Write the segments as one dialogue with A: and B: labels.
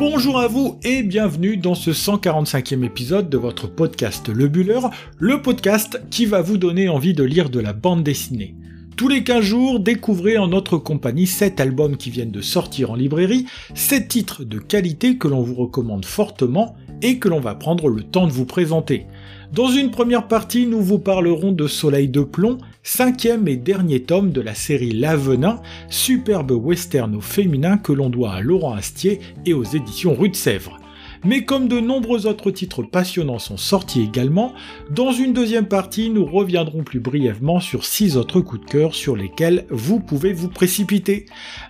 A: Bonjour à vous et bienvenue dans ce 145e épisode de votre podcast Le Buller, le podcast qui va vous donner envie de lire de la bande dessinée. Tous les 15 jours, découvrez en notre compagnie 7 albums qui viennent de sortir en librairie, 7 titres de qualité que l'on vous recommande fortement et que l'on va prendre le temps de vous présenter. Dans une première partie, nous vous parlerons de Soleil de plomb, cinquième et dernier tome de la série L'Avenin, superbe western au féminin que l'on doit à Laurent Astier et aux éditions Rue de Sèvres. Mais comme de nombreux autres titres passionnants sont sortis également, dans une deuxième partie, nous reviendrons plus brièvement sur six autres coups de cœur sur lesquels vous pouvez vous précipiter.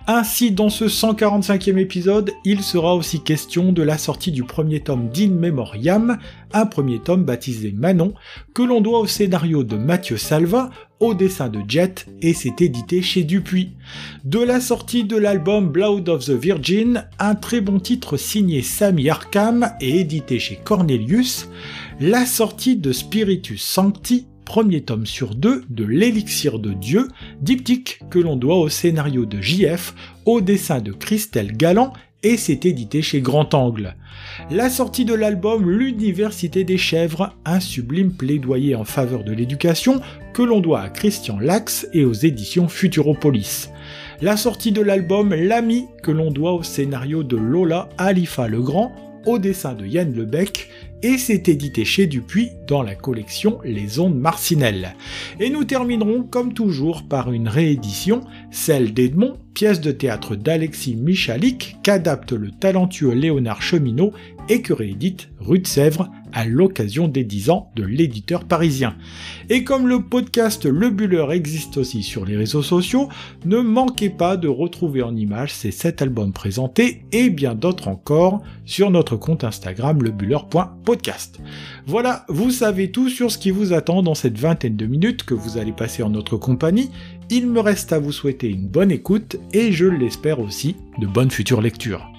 A: Ainsi, dans ce 145e épisode, il sera aussi question de la sortie du premier tome d'In Memoriam, un premier tome baptisé Manon, que l'on doit au scénario de Mathieu Salva, au dessin de Jet et c'est édité chez Dupuis. De la sortie de l'album Blood of the Virgin, un très bon titre signé Sami Arkham et édité chez Cornelius, la sortie de Spiritus Sancti, premier tome sur deux de l'élixir de Dieu, diptyque que l'on doit au scénario de JF, au dessin de Christelle Galland et c'est édité chez Grand Angle. La sortie de l'album L'Université des Chèvres, un sublime plaidoyer en faveur de l'éducation que l'on doit à Christian Lax et aux éditions Futuropolis. La sortie de l'album L'Ami que l'on doit au scénario de Lola Alifa Legrand, au dessin de Yann Lebec et c'est édité chez Dupuis dans la collection Les Ondes Marcinelles. Et nous terminerons comme toujours par une réédition, celle d'Edmond, pièce de théâtre d'Alexis Michalik qu'adapte le talentueux Léonard Cheminot et que réédite Rue de Sèvres à l'occasion des 10 ans de l'éditeur parisien. Et comme le podcast Le Buller existe aussi sur les réseaux sociaux, ne manquez pas de retrouver en images ces 7 albums présentés et bien d'autres encore sur notre compte Instagram Voilà, vous savez tout sur ce qui vous attend dans cette vingtaine de minutes que vous allez passer en notre compagnie. Il me reste à vous souhaiter une bonne écoute et je l'espère aussi de bonnes futures lectures.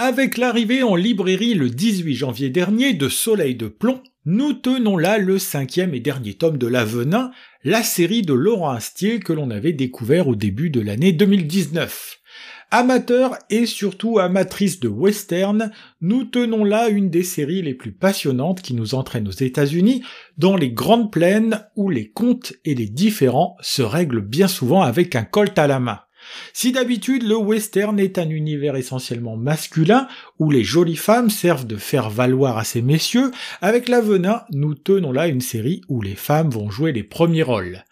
A: Avec l'arrivée en librairie le 18 janvier dernier de Soleil de plomb, nous tenons là le cinquième et dernier tome de l'Avenin, la série de Laurent Astier que l'on avait découvert au début de l'année 2019. Amateurs et surtout amatrices de western, nous tenons là une des séries les plus passionnantes qui nous entraîne aux États-Unis, dans les grandes plaines où les contes et les différents se règlent bien souvent avec un colt à la main. Si d'habitude le western est un univers essentiellement masculin, où les jolies femmes servent de faire valoir à ces messieurs, avec l'avenin, nous tenons là une série où les femmes vont jouer les premiers rôles.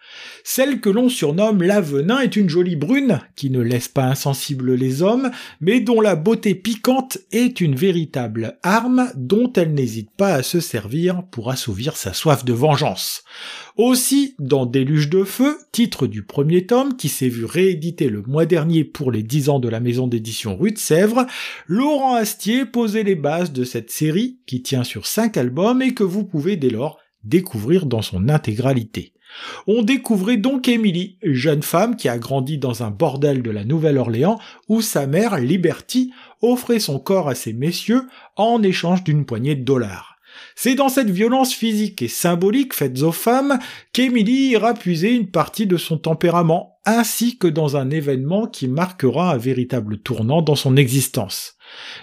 A: Celle que l'on surnomme l'avenin est une jolie brune, qui ne laisse pas insensibles les hommes, mais dont la beauté piquante est une véritable arme dont elle n'hésite pas à se servir pour assouvir sa soif de vengeance. Aussi, dans Déluge de feu, titre du premier tome qui s'est vu réédité le mois dernier pour les 10 ans de la maison d'édition Rue de Sèvres, Laurent Astier posait les bases de cette série qui tient sur 5 albums et que vous pouvez dès lors découvrir dans son intégralité. On découvrait donc Émilie, jeune femme qui a grandi dans un bordel de la Nouvelle-Orléans où sa mère, Liberty, offrait son corps à ces messieurs en échange d'une poignée de dollars. C'est dans cette violence physique et symbolique faite aux femmes qu'Emily ira puiser une partie de son tempérament, ainsi que dans un événement qui marquera un véritable tournant dans son existence.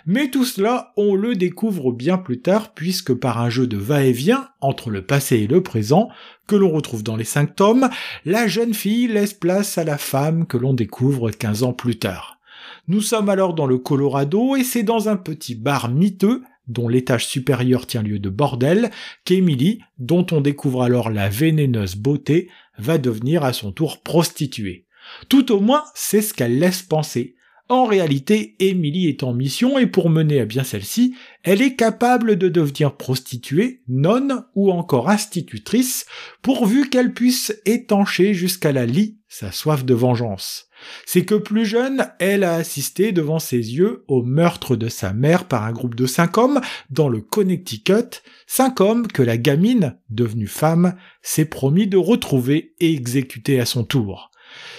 A: Mais tout cela, on le découvre bien plus tard, puisque par un jeu de va-et-vient entre le passé et le présent, que l'on retrouve dans les cinq tomes, la jeune fille laisse place à la femme que l'on découvre quinze ans plus tard. Nous sommes alors dans le Colorado et c'est dans un petit bar miteux dont l'étage supérieur tient lieu de bordel, qu'Emily, dont on découvre alors la vénéneuse beauté, va devenir à son tour prostituée. Tout au moins, c'est ce qu'elle laisse penser. En réalité, Emily est en mission et pour mener à bien celle-ci, elle est capable de devenir prostituée, nonne ou encore institutrice, pourvu qu'elle puisse étancher jusqu'à la lie sa soif de vengeance. C'est que plus jeune, elle a assisté devant ses yeux au meurtre de sa mère par un groupe de cinq hommes dans le Connecticut, cinq hommes que la gamine, devenue femme, s'est promis de retrouver et exécuter à son tour.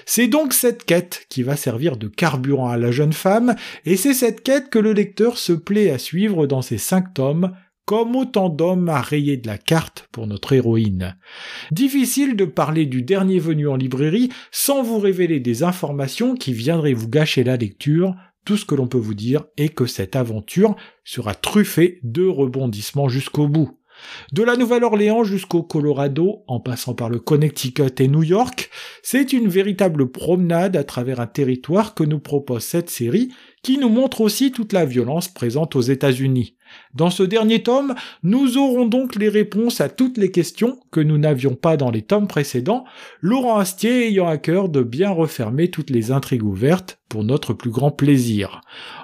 A: C'est donc cette quête qui va servir de carburant à la jeune femme, et c'est cette quête que le lecteur se plaît à suivre dans ces cinq tomes, comme autant d'hommes à rayer de la carte pour notre héroïne. Difficile de parler du dernier venu en librairie sans vous révéler des informations qui viendraient vous gâcher la lecture. Tout ce que l'on peut vous dire est que cette aventure sera truffée de rebondissements jusqu'au bout. De la Nouvelle-Orléans jusqu'au Colorado, en passant par le Connecticut et New York, c'est une véritable promenade à travers un territoire que nous propose cette série, qui nous montre aussi toute la violence présente aux États-Unis. Dans ce dernier tome, nous aurons donc les réponses à toutes les questions que nous n'avions pas dans les tomes précédents, Laurent Astier ayant à cœur de bien refermer toutes les intrigues ouvertes pour notre plus grand plaisir.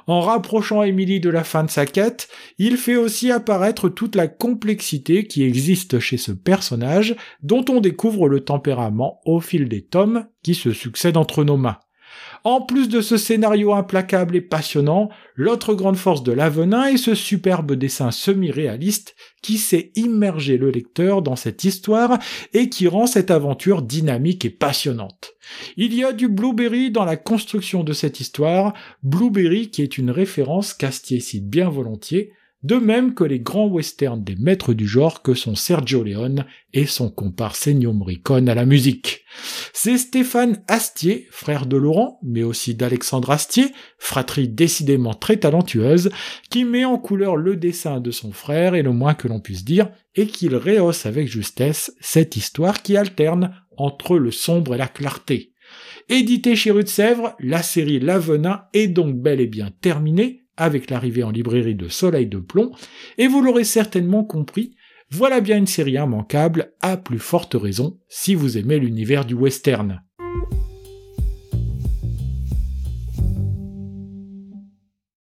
A: En rapprochant Émilie de la fin de sa quête, il fait aussi apparaître toute la complexité qui existe chez ce personnage dont on découvre le tempérament au fil des tomes qui se succèdent entre nos mains. En plus de ce scénario implacable et passionnant, l'autre grande force de l'Avenin est ce superbe dessin semi-réaliste qui sait immerger le lecteur dans cette histoire et qui rend cette aventure dynamique et passionnante. Il y a du Blueberry dans la construction de cette histoire, Blueberry qui est une référence qu'Astier cite bien volontiers, de même que les grands westerns des maîtres du genre que sont Sergio Leone et son comparse Ennio Morricone à la musique. C'est Stéphane Astier, frère de Laurent, mais aussi d'Alexandre Astier, fratrie décidément très talentueuse, qui met en couleur le dessin de son frère et le moins que l'on puisse dire, et qu'il rehausse avec justesse cette histoire qui alterne entre le sombre et la clarté. Édité chez Rue Sèvres, la série L'Avenin est donc bel et bien terminée, avec l'arrivée en librairie de Soleil de Plomb, et vous l'aurez certainement compris, voilà bien une série immanquable, à plus forte raison si vous aimez l'univers du western.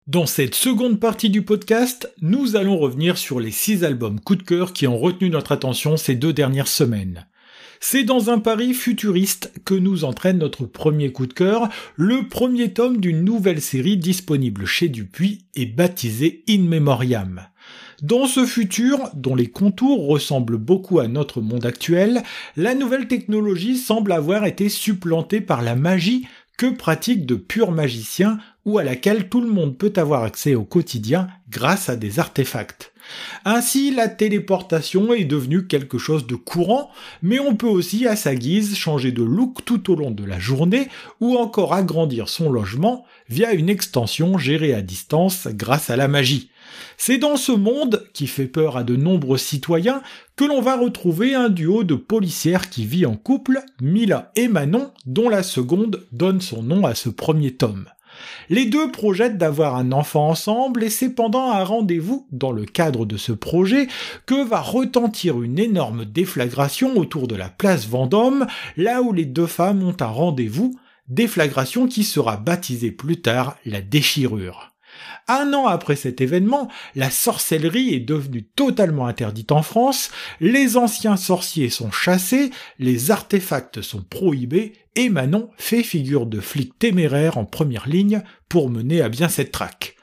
A: Dans cette seconde partie du podcast, nous allons revenir sur les six albums coup de cœur qui ont retenu notre attention ces deux dernières semaines. C'est dans un pari futuriste que nous entraîne notre premier coup de cœur, le premier tome d'une nouvelle série disponible chez Dupuis et baptisée In Memoriam. Dans ce futur, dont les contours ressemblent beaucoup à notre monde actuel, la nouvelle technologie semble avoir été supplantée par la magie que pratiquent de purs magiciens ou à laquelle tout le monde peut avoir accès au quotidien grâce à des artefacts. Ainsi, la téléportation est devenue quelque chose de courant, mais on peut aussi à sa guise changer de look tout au long de la journée ou encore agrandir son logement via une extension gérée à distance grâce à la magie. C'est dans ce monde, qui fait peur à de nombreux citoyens, que l'on va retrouver un duo de policières qui vit en couple, Mila et Manon, dont la seconde donne son nom à ce premier tome. Les deux projettent d'avoir un enfant ensemble et c'est pendant un rendez-vous dans le cadre de ce projet que va retentir une énorme déflagration autour de la place Vendôme, là où les deux femmes ont un rendez-vous, déflagration qui sera baptisée plus tard la déchirure. Un an après cet événement, la sorcellerie est devenue totalement interdite en France, les anciens sorciers sont chassés, les artefacts sont prohibés, et Manon fait figure de flic téméraire en première ligne pour mener à bien cette traque.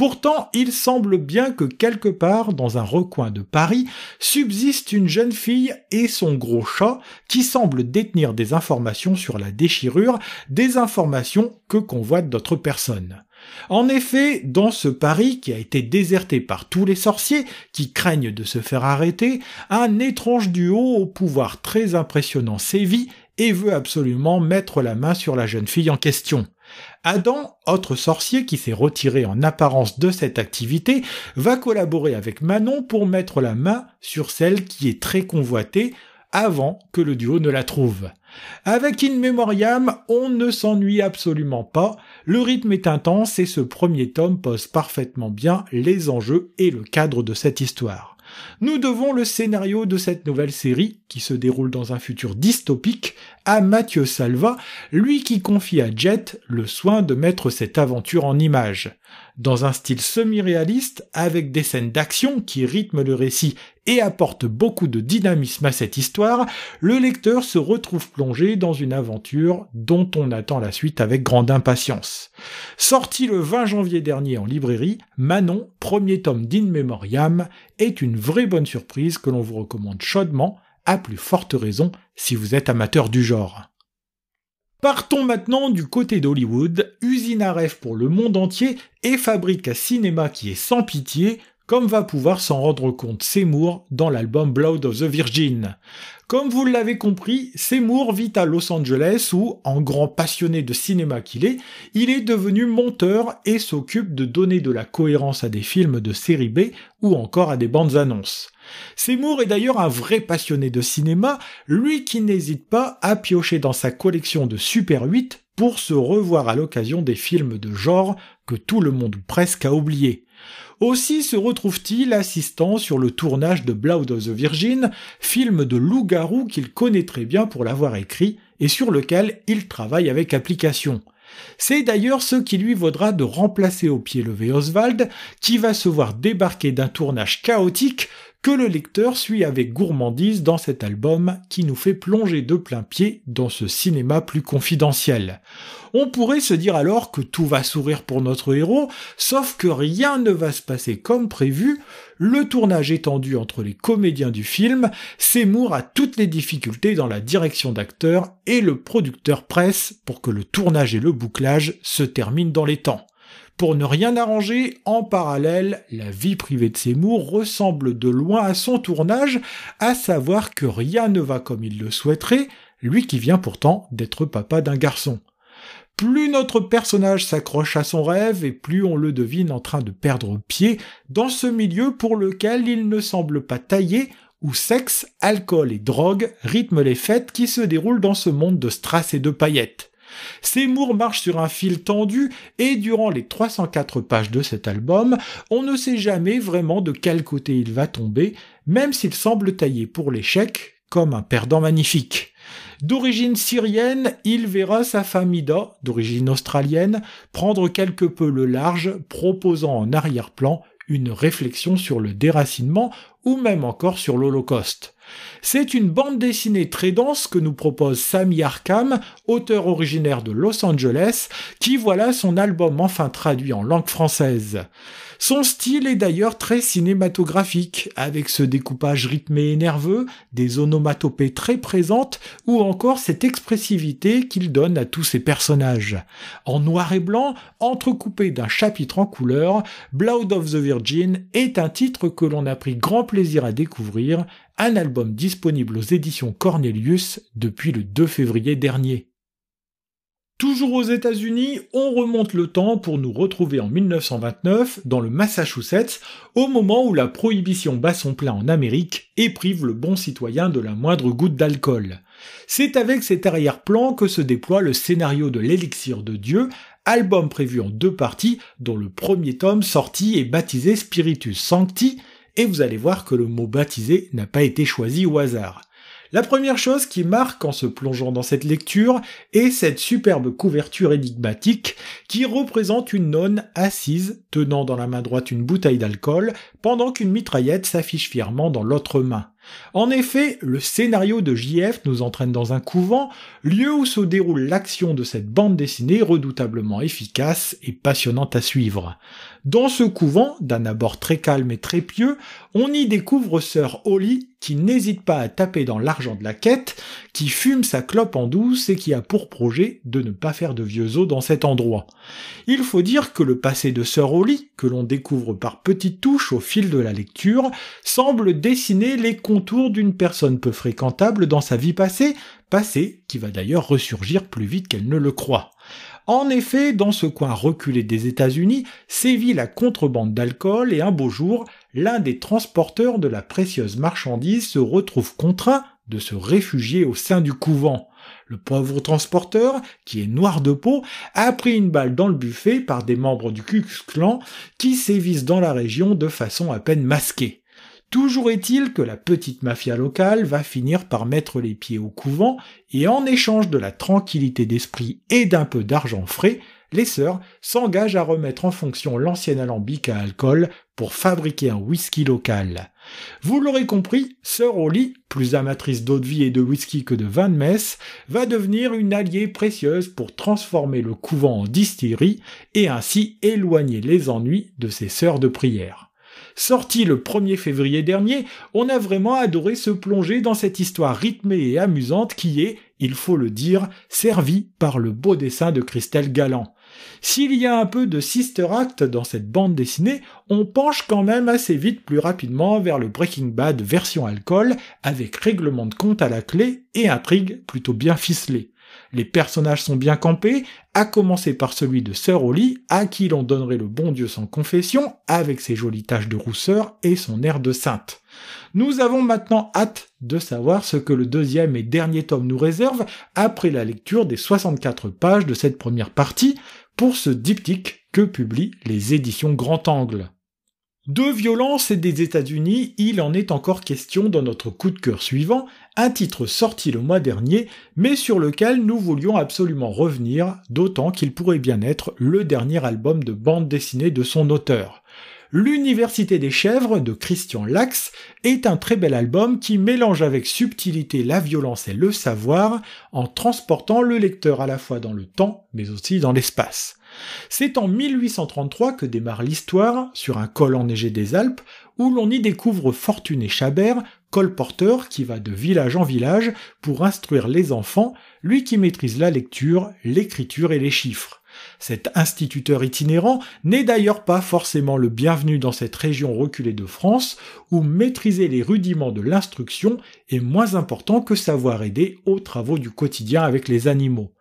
A: Pourtant, il semble bien que quelque part dans un recoin de Paris subsiste une jeune fille et son gros chat qui semblent détenir des informations sur la déchirure, des informations que convoitent d'autres personnes. En effet, dans ce Paris qui a été déserté par tous les sorciers qui craignent de se faire arrêter, un étrange duo au pouvoir très impressionnant sévit et veut absolument mettre la main sur la jeune fille en question. Adam, autre sorcier qui s'est retiré en apparence de cette activité, va collaborer avec Manon pour mettre la main sur celle qui est très convoitée avant que le duo ne la trouve. Avec In Memoriam, on ne s'ennuie absolument pas, le rythme est intense et ce premier tome pose parfaitement bien les enjeux et le cadre de cette histoire. Nous devons le scénario de cette nouvelle série, qui se déroule dans un futur dystopique, à Mathieu Salva, lui qui confie à Jet le soin de mettre cette aventure en images. Dans un style semi-réaliste, avec des scènes d'action qui rythment le récit et apportent beaucoup de dynamisme à cette histoire, le lecteur se retrouve plongé dans une aventure dont on attend la suite avec grande impatience. Sorti le 20 janvier dernier en librairie, Manon, premier tome d'In Memoriam, est une vraie bonne surprise que l'on vous recommande chaudement, à plus forte raison si vous êtes amateur du genre. Partons maintenant du côté d'Hollywood, usine à rêve pour le monde entier et fabrique à cinéma qui est sans pitié, comme va pouvoir s'en rendre compte Seymour dans l'album Blood of the Virgin. Comme vous l'avez compris, Seymour vit à Los Angeles où, en grand passionné de cinéma qu'il est, il est devenu monteur et s'occupe de donner de la cohérence à des films de série B ou encore à des bandes annonces. Seymour est d'ailleurs un vrai passionné de cinéma, lui qui n'hésite pas à piocher dans sa collection de Super 8 pour se revoir à l'occasion des films de genre que tout le monde presque a oublié. Aussi se retrouve-t-il assistant sur le tournage de Blood of the Virgin, film de loup-garou qu'il connaît très bien pour l'avoir écrit et sur lequel il travaille avec application. C'est d'ailleurs ce qui lui vaudra de remplacer au pied levé Oswald, qui va se voir débarquer d'un tournage chaotique que le lecteur suit avec gourmandise dans cet album qui nous fait plonger de plein pied dans ce cinéma plus confidentiel. On pourrait se dire alors que tout va sourire pour notre héros, sauf que rien ne va se passer comme prévu, le tournage étendu entre les comédiens du film, Seymour a toutes les difficultés dans la direction d'acteurs et le producteur presse pour que le tournage et le bouclage se terminent dans les temps. Pour ne rien arranger, en parallèle, la vie privée de Seymour ressemble de loin à son tournage, à savoir que rien ne va comme il le souhaiterait, lui qui vient pourtant d'être papa d'un garçon. Plus notre personnage s'accroche à son rêve et plus on le devine en train de perdre pied dans ce milieu pour lequel il ne semble pas taillé où sexe, alcool et drogue rythment les fêtes qui se déroulent dans ce monde de strass et de paillettes. Seymour marche sur un fil tendu et durant les 304 pages de cet album, on ne sait jamais vraiment de quel côté il va tomber, même s'il semble taillé pour l'échec comme un perdant magnifique. D'origine syrienne, il verra sa Ida, d'origine australienne, prendre quelque peu le large, proposant en arrière-plan une réflexion sur le déracinement ou même encore sur l'Holocauste. C'est une bande dessinée très dense que nous propose Sami Arkham, auteur originaire de Los Angeles, qui voilà son album enfin traduit en langue française. Son style est d'ailleurs très cinématographique, avec ce découpage rythmé et nerveux, des onomatopées très présentes, ou encore cette expressivité qu'il donne à tous ses personnages. En noir et blanc, entrecoupé d'un chapitre en couleur, Blood of the Virgin est un titre que l'on a pris grand plaisir à découvrir, un album disponible aux éditions Cornelius depuis le 2 février dernier. Toujours aux États-Unis, on remonte le temps pour nous retrouver en 1929 dans le Massachusetts, au moment où la prohibition bat son plein en Amérique et prive le bon citoyen de la moindre goutte d'alcool. C'est avec cet arrière-plan que se déploie le scénario de l'Élixir de Dieu, album prévu en deux parties, dont le premier tome sorti est baptisé Spiritus Sancti, et vous allez voir que le mot baptisé n'a pas été choisi au hasard. La première chose qui marque en se plongeant dans cette lecture est cette superbe couverture énigmatique qui représente une nonne assise tenant dans la main droite une bouteille d'alcool pendant qu'une mitraillette s'affiche fièrement dans l'autre main. En effet, le scénario de JF nous entraîne dans un couvent, lieu où se déroule l'action de cette bande dessinée redoutablement efficace et passionnante à suivre. Dans ce couvent, d'un abord très calme et très pieux, on y découvre sœur Holly, qui n'hésite pas à taper dans l'argent de la quête, qui fume sa clope en douce et qui a pour projet de ne pas faire de vieux os dans cet endroit. Il faut dire que le passé de sœur Holly, que l'on découvre par petites touches au fil de la lecture, semble dessiner les contours d'une personne peu fréquentable dans sa vie passée, passé qui va d'ailleurs ressurgir plus vite qu'elle ne le croit. En effet, dans ce coin reculé des États-Unis, sévit la contrebande d'alcool et un beau jour, l'un des transporteurs de la précieuse marchandise se retrouve contraint de se réfugier au sein du couvent. Le pauvre transporteur, qui est noir de peau, a pris une balle dans le buffet par des membres du Ku Klux Klan qui sévissent dans la région de façon à peine masquée. Toujours est-il que la petite mafia locale va finir par mettre les pieds au couvent et en échange de la tranquillité d'esprit et d'un peu d'argent frais, les sœurs s'engagent à remettre en fonction l'ancien alambic à alcool pour fabriquer un whisky local. Vous l'aurez compris, Sœur Holly, plus amatrice d'eau de vie et de whisky que de vin de messe, va devenir une alliée précieuse pour transformer le couvent en distillerie et ainsi éloigner les ennuis de ses sœurs de prière. Sorti le 1er février dernier, on a vraiment adoré se plonger dans cette histoire rythmée et amusante qui est, il faut le dire, servie par le beau dessin de Christelle Galland. S'il y a un peu de sister act dans cette bande dessinée, on penche quand même assez vite plus rapidement vers le Breaking Bad version alcool, avec règlement de compte à la clé et intrigue plutôt bien ficelée. Les personnages sont bien campés, à commencer par celui de Sir Holly, à qui l'on donnerait le bon Dieu sans confession, avec ses jolies taches de rousseur et son air de sainte. Nous avons maintenant hâte de savoir ce que le deuxième et dernier tome nous réserve après la lecture des 64 pages de cette première partie pour ce diptyque que publient les éditions Grand Angle. De violence et des États-Unis, il en est encore question dans notre coup de cœur suivant, un titre sorti le mois dernier, mais sur lequel nous voulions absolument revenir, d'autant qu'il pourrait bien être le dernier album de bande dessinée de son auteur. L'Université des chèvres de Christian Lax est un très bel album qui mélange avec subtilité la violence et le savoir en transportant le lecteur à la fois dans le temps mais aussi dans l'espace. C'est en 1833 que démarre l'histoire, sur un col enneigé des Alpes, où l'on y découvre Fortuné Chabert, colporteur qui va de village en village pour instruire les enfants, lui qui maîtrise la lecture, l'écriture et les chiffres. Cet instituteur itinérant n'est d'ailleurs pas forcément le bienvenu dans cette région reculée de France, où maîtriser les rudiments de l'instruction est moins important que savoir aider aux travaux du quotidien avec les animaux.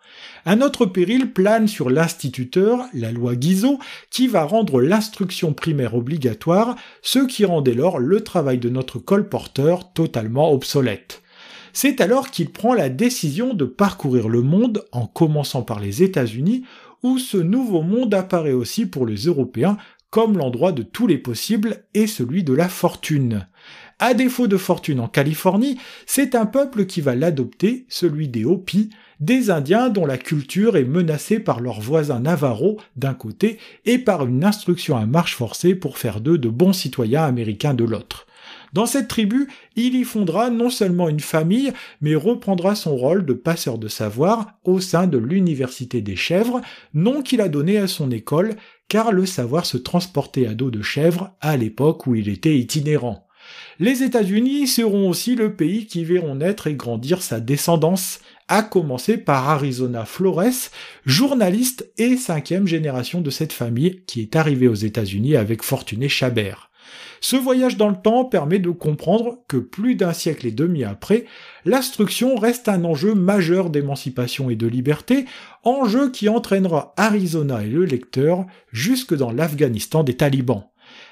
A: Un autre péril plane sur l'instituteur, la loi Guizot, qui va rendre l'instruction primaire obligatoire, ce qui rend dès lors le travail de notre colporteur totalement obsolète. C'est alors qu'il prend la décision de parcourir le monde en commençant par les États-Unis, où ce nouveau monde apparaît aussi pour les Européens comme l'endroit de tous les possibles et celui de la fortune. À défaut de fortune en Californie, c'est un peuple qui va l'adopter, celui des Hopis, des Indiens dont la culture est menacée par leurs voisins Navarro d'un côté et par une instruction à marche forcée pour faire d'eux de bons citoyens américains de l'autre. Dans cette tribu, il y fondera non seulement une famille, mais reprendra son rôle de passeur de savoir au sein de l'Université des chèvres, nom qu'il a donné à son école, car le savoir se transportait à dos de chèvres à l'époque où il était itinérant. Les États-Unis seront aussi le pays qui verront naître et grandir sa descendance, à commencer par Arizona Flores, journaliste et cinquième génération de cette famille qui est arrivée aux États-Unis avec Fortuné Chabert. Ce voyage dans le temps permet de comprendre que plus d'un siècle et demi après, l'instruction reste un enjeu majeur d'émancipation et de liberté, enjeu qui entraînera Arizona et le lecteur jusque dans l'Afghanistan des talibans.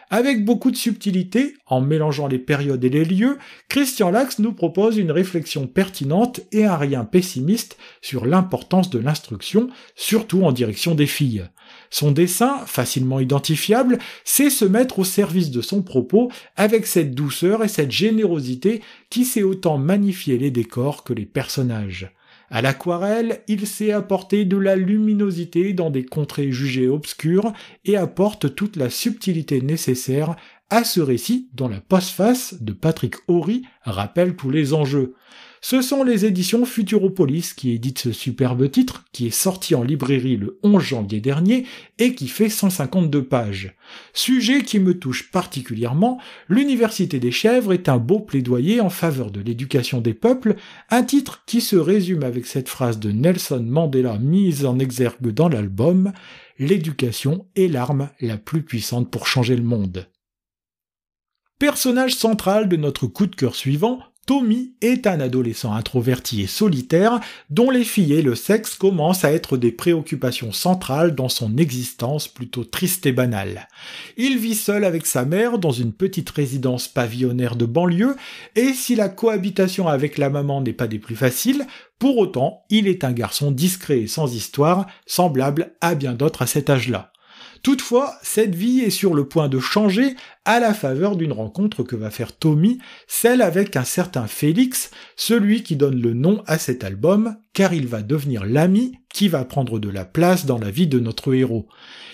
A: Avec beaucoup de subtilité, en mélangeant les périodes et les lieux, Christian Lax nous propose une réflexion pertinente et un rien pessimiste sur l'importance de l'instruction, surtout en direction des filles. Son dessin, facilement identifiable, sait se mettre au service de son propos avec cette douceur et cette générosité qui sait autant magnifier les décors que les personnages. À l'aquarelle, il sait apporter de la luminosité dans des contrées jugées obscures et apporte toute la subtilité nécessaire à ce récit dont la postface de Patrick Horry rappelle tous les enjeux. Ce sont les éditions Futuropolis qui éditent ce superbe titre, qui est sorti en librairie le 11 janvier dernier et qui fait 152 pages. Sujet qui me touche particulièrement, l'Université des chèvres est un beau plaidoyer en faveur de l'éducation des peuples, un titre qui se résume avec cette phrase de Nelson Mandela mise en exergue dans l'album L'éducation est l'arme la plus puissante pour changer le monde. Personnage central de notre coup de cœur suivant, Tommy est un adolescent introverti et solitaire dont les filles et le sexe commencent à être des préoccupations centrales dans son existence plutôt triste et banale. Il vit seul avec sa mère dans une petite résidence pavillonnaire de banlieue et si la cohabitation avec la maman n'est pas des plus faciles, pour autant il est un garçon discret et sans histoire, semblable à bien d'autres à cet âge-là. Toutefois, cette vie est sur le point de changer à la faveur d'une rencontre que va faire Tommy, celle avec un certain Félix, celui qui donne le nom à cet album, car il va devenir l'ami qui va prendre de la place dans la vie de notre héros.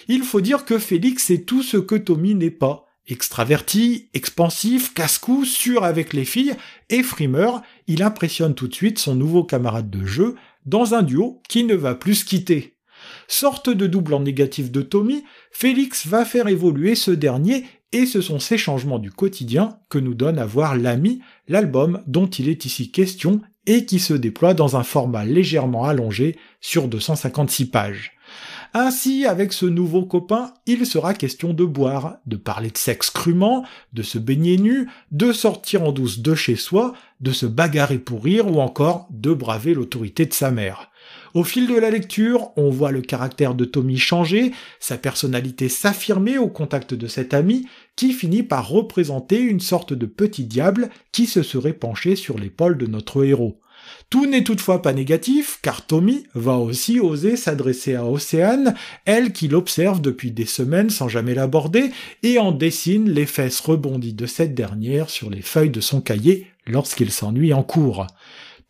A: Il faut dire que Félix est tout ce que Tommy n'est pas. Extraverti, expansif, casse-cou, sûr avec les filles et frimeur, il impressionne tout de suite son nouveau camarade de jeu dans un duo qui ne va plus se quitter. Sorte de double en négatif de Tommy, Félix va faire évoluer ce dernier et ce sont ces changements du quotidien que nous donne à voir L'Ami, l'album dont il est ici question et qui se déploie dans un format légèrement allongé sur 256 pages. Ainsi, avec ce nouveau copain, il sera question de boire, de parler de sexe crûment, de se baigner nu, de sortir en douce de chez soi, de se bagarrer pour rire ou encore de braver l'autorité de sa mère. Au fil de la lecture, on voit le caractère de Tommy changer, sa personnalité s'affirmer au contact de cet ami, qui finit par représenter une sorte de petit diable qui se serait penché sur l'épaule de notre héros. Tout n'est toutefois pas négatif, car Tommy va aussi oser s'adresser à Océane, elle qui l'observe depuis des semaines sans jamais l'aborder, et en dessine les fesses rebondies de cette dernière sur les feuilles de son cahier lorsqu'il s'ennuie en cours.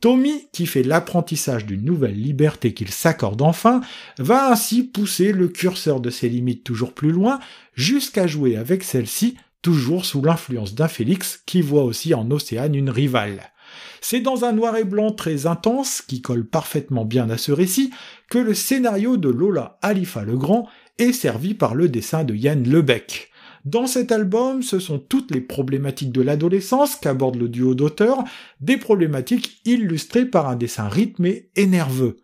A: Tommy, qui fait l'apprentissage d'une nouvelle liberté qu'il s'accorde enfin, va ainsi pousser le curseur de ses limites toujours plus loin, jusqu'à jouer avec celle-ci, toujours sous l'influence d'un Félix qui voit aussi en Océane une rivale. C'est dans un noir et blanc très intense, qui colle parfaitement bien à ce récit, que le scénario de Lola Alifa Legrand est servi par le dessin de Yann Lebec. Dans cet album, ce sont toutes les problématiques de l'adolescence qu'aborde le duo d'auteurs, des problématiques illustrées par un dessin rythmé et nerveux.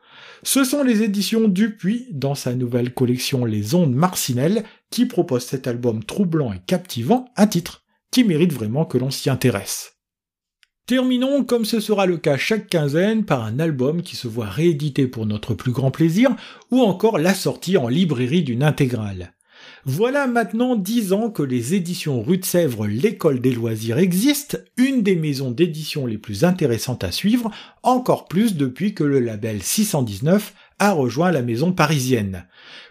A: Ce sont les éditions Dupuis, dans sa nouvelle collection Les Ondes Marcinelles, qui proposent cet album troublant et captivant, un titre qui mérite vraiment que l'on s'y intéresse. Terminons, comme ce sera le cas chaque quinzaine, par un album qui se voit réédité pour notre plus grand plaisir, ou encore la sortie en librairie d'une intégrale. Voilà maintenant dix ans que les éditions Rue de Sèvres L'école des loisirs existent, une des maisons d'édition les plus intéressantes à suivre, encore plus depuis que le label 619 a rejoint la maison parisienne.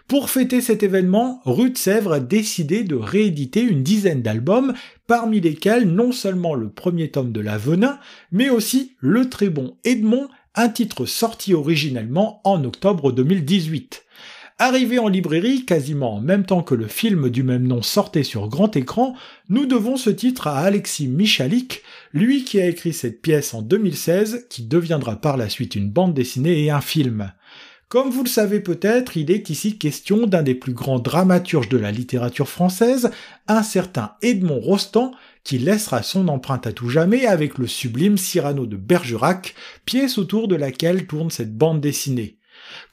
A: Pour fêter cet événement, Rue de Sèvres a décidé de rééditer une dizaine d'albums, parmi lesquels non seulement le premier tome de La Venin, mais aussi le très bon Edmond, un titre sorti originellement en octobre 2018. Arrivé en librairie quasiment en même temps que le film du même nom sortait sur grand écran, nous devons ce titre à Alexis Michalik, lui qui a écrit cette pièce en 2016, qui deviendra par la suite une bande dessinée et un film. Comme vous le savez peut-être, il est ici question d'un des plus grands dramaturges de la littérature française, un certain Edmond Rostand, qui laissera son empreinte à tout jamais avec le sublime Cyrano de Bergerac, pièce autour de laquelle tourne cette bande dessinée.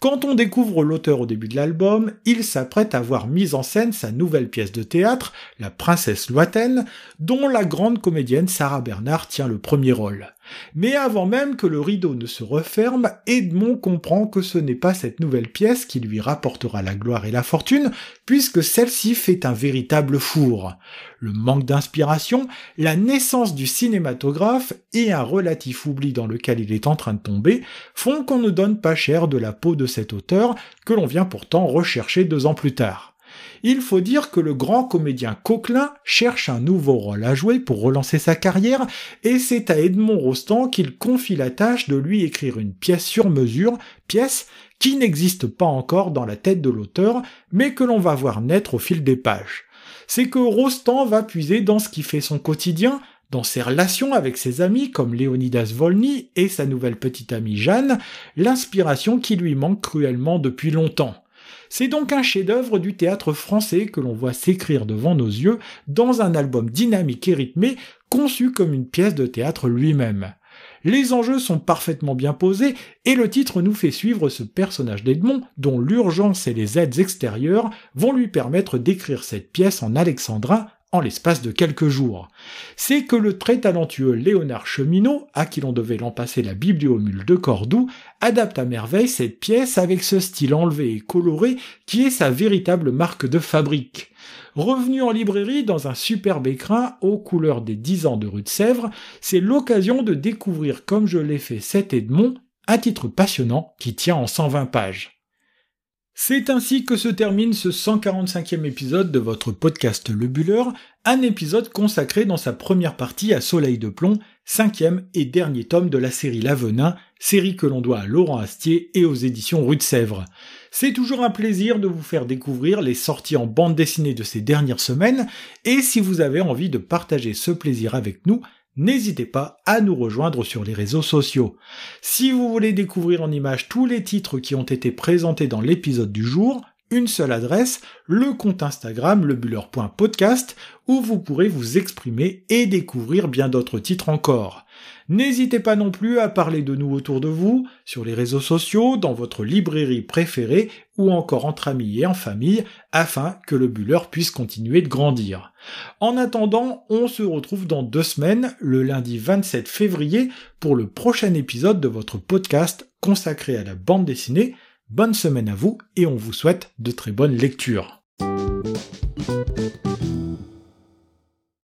A: Quand on découvre l'auteur au début de l'album, il s'apprête à voir mise en scène sa nouvelle pièce de théâtre, La Princesse Loitaine, dont la grande comédienne Sarah Bernard tient le premier rôle. Mais avant même que le rideau ne se referme, Edmond comprend que ce n'est pas cette nouvelle pièce qui lui rapportera la gloire et la fortune, puisque celle-ci fait un véritable four. Le manque d'inspiration, la naissance du cinématographe et un relatif oubli dans lequel il est en train de tomber font qu'on ne donne pas cher de la peau de cet auteur que l'on vient pourtant rechercher deux ans plus tard il faut dire que le grand comédien Coquelin cherche un nouveau rôle à jouer pour relancer sa carrière, et c'est à Edmond Rostand qu'il confie la tâche de lui écrire une pièce sur mesure, pièce qui n'existe pas encore dans la tête de l'auteur, mais que l'on va voir naître au fil des pages. C'est que Rostand va puiser dans ce qui fait son quotidien, dans ses relations avec ses amis comme Léonidas Volny et sa nouvelle petite amie Jeanne, l'inspiration qui lui manque cruellement depuis longtemps. C'est donc un chef-d'œuvre du théâtre français que l'on voit s'écrire devant nos yeux dans un album dynamique et rythmé conçu comme une pièce de théâtre lui-même. Les enjeux sont parfaitement bien posés et le titre nous fait suivre ce personnage d'Edmond dont l'urgence et les aides extérieures vont lui permettre d'écrire cette pièce en alexandrin l'espace de quelques jours. C'est que le très talentueux Léonard Cheminot, à qui l'on devait l'en passer la bibliomule de Cordoue, adapte à merveille cette pièce avec ce style enlevé et coloré qui est sa véritable marque de fabrique. Revenu en librairie dans un superbe écrin aux couleurs des dix ans de rue de Sèvres, c'est l'occasion de découvrir comme je l'ai fait cet Edmond, un titre passionnant qui tient en 120 pages. C'est ainsi que se termine ce 145e épisode de votre podcast Le Buller, un épisode consacré dans sa première partie à Soleil de plomb, cinquième et dernier tome de la série L'Avenin, série que l'on doit à Laurent Astier et aux éditions Rue de Sèvres. C'est toujours un plaisir de vous faire découvrir les sorties en bande dessinée de ces dernières semaines, et si vous avez envie de partager ce plaisir avec nous, n'hésitez pas à nous rejoindre sur les réseaux sociaux. Si vous voulez découvrir en images tous les titres qui ont été présentés dans l'épisode du jour, une seule adresse, le compte Instagram lebuller.podcast, où vous pourrez vous exprimer et découvrir bien d'autres titres encore. N'hésitez pas non plus à parler de nous autour de vous, sur les réseaux sociaux, dans votre librairie préférée ou encore entre amis et en famille, afin que le Buller puisse continuer de grandir. En attendant, on se retrouve dans deux semaines, le lundi 27 février, pour le prochain épisode de votre podcast consacré à la bande dessinée. Bonne semaine à vous et on vous souhaite de très bonnes lectures.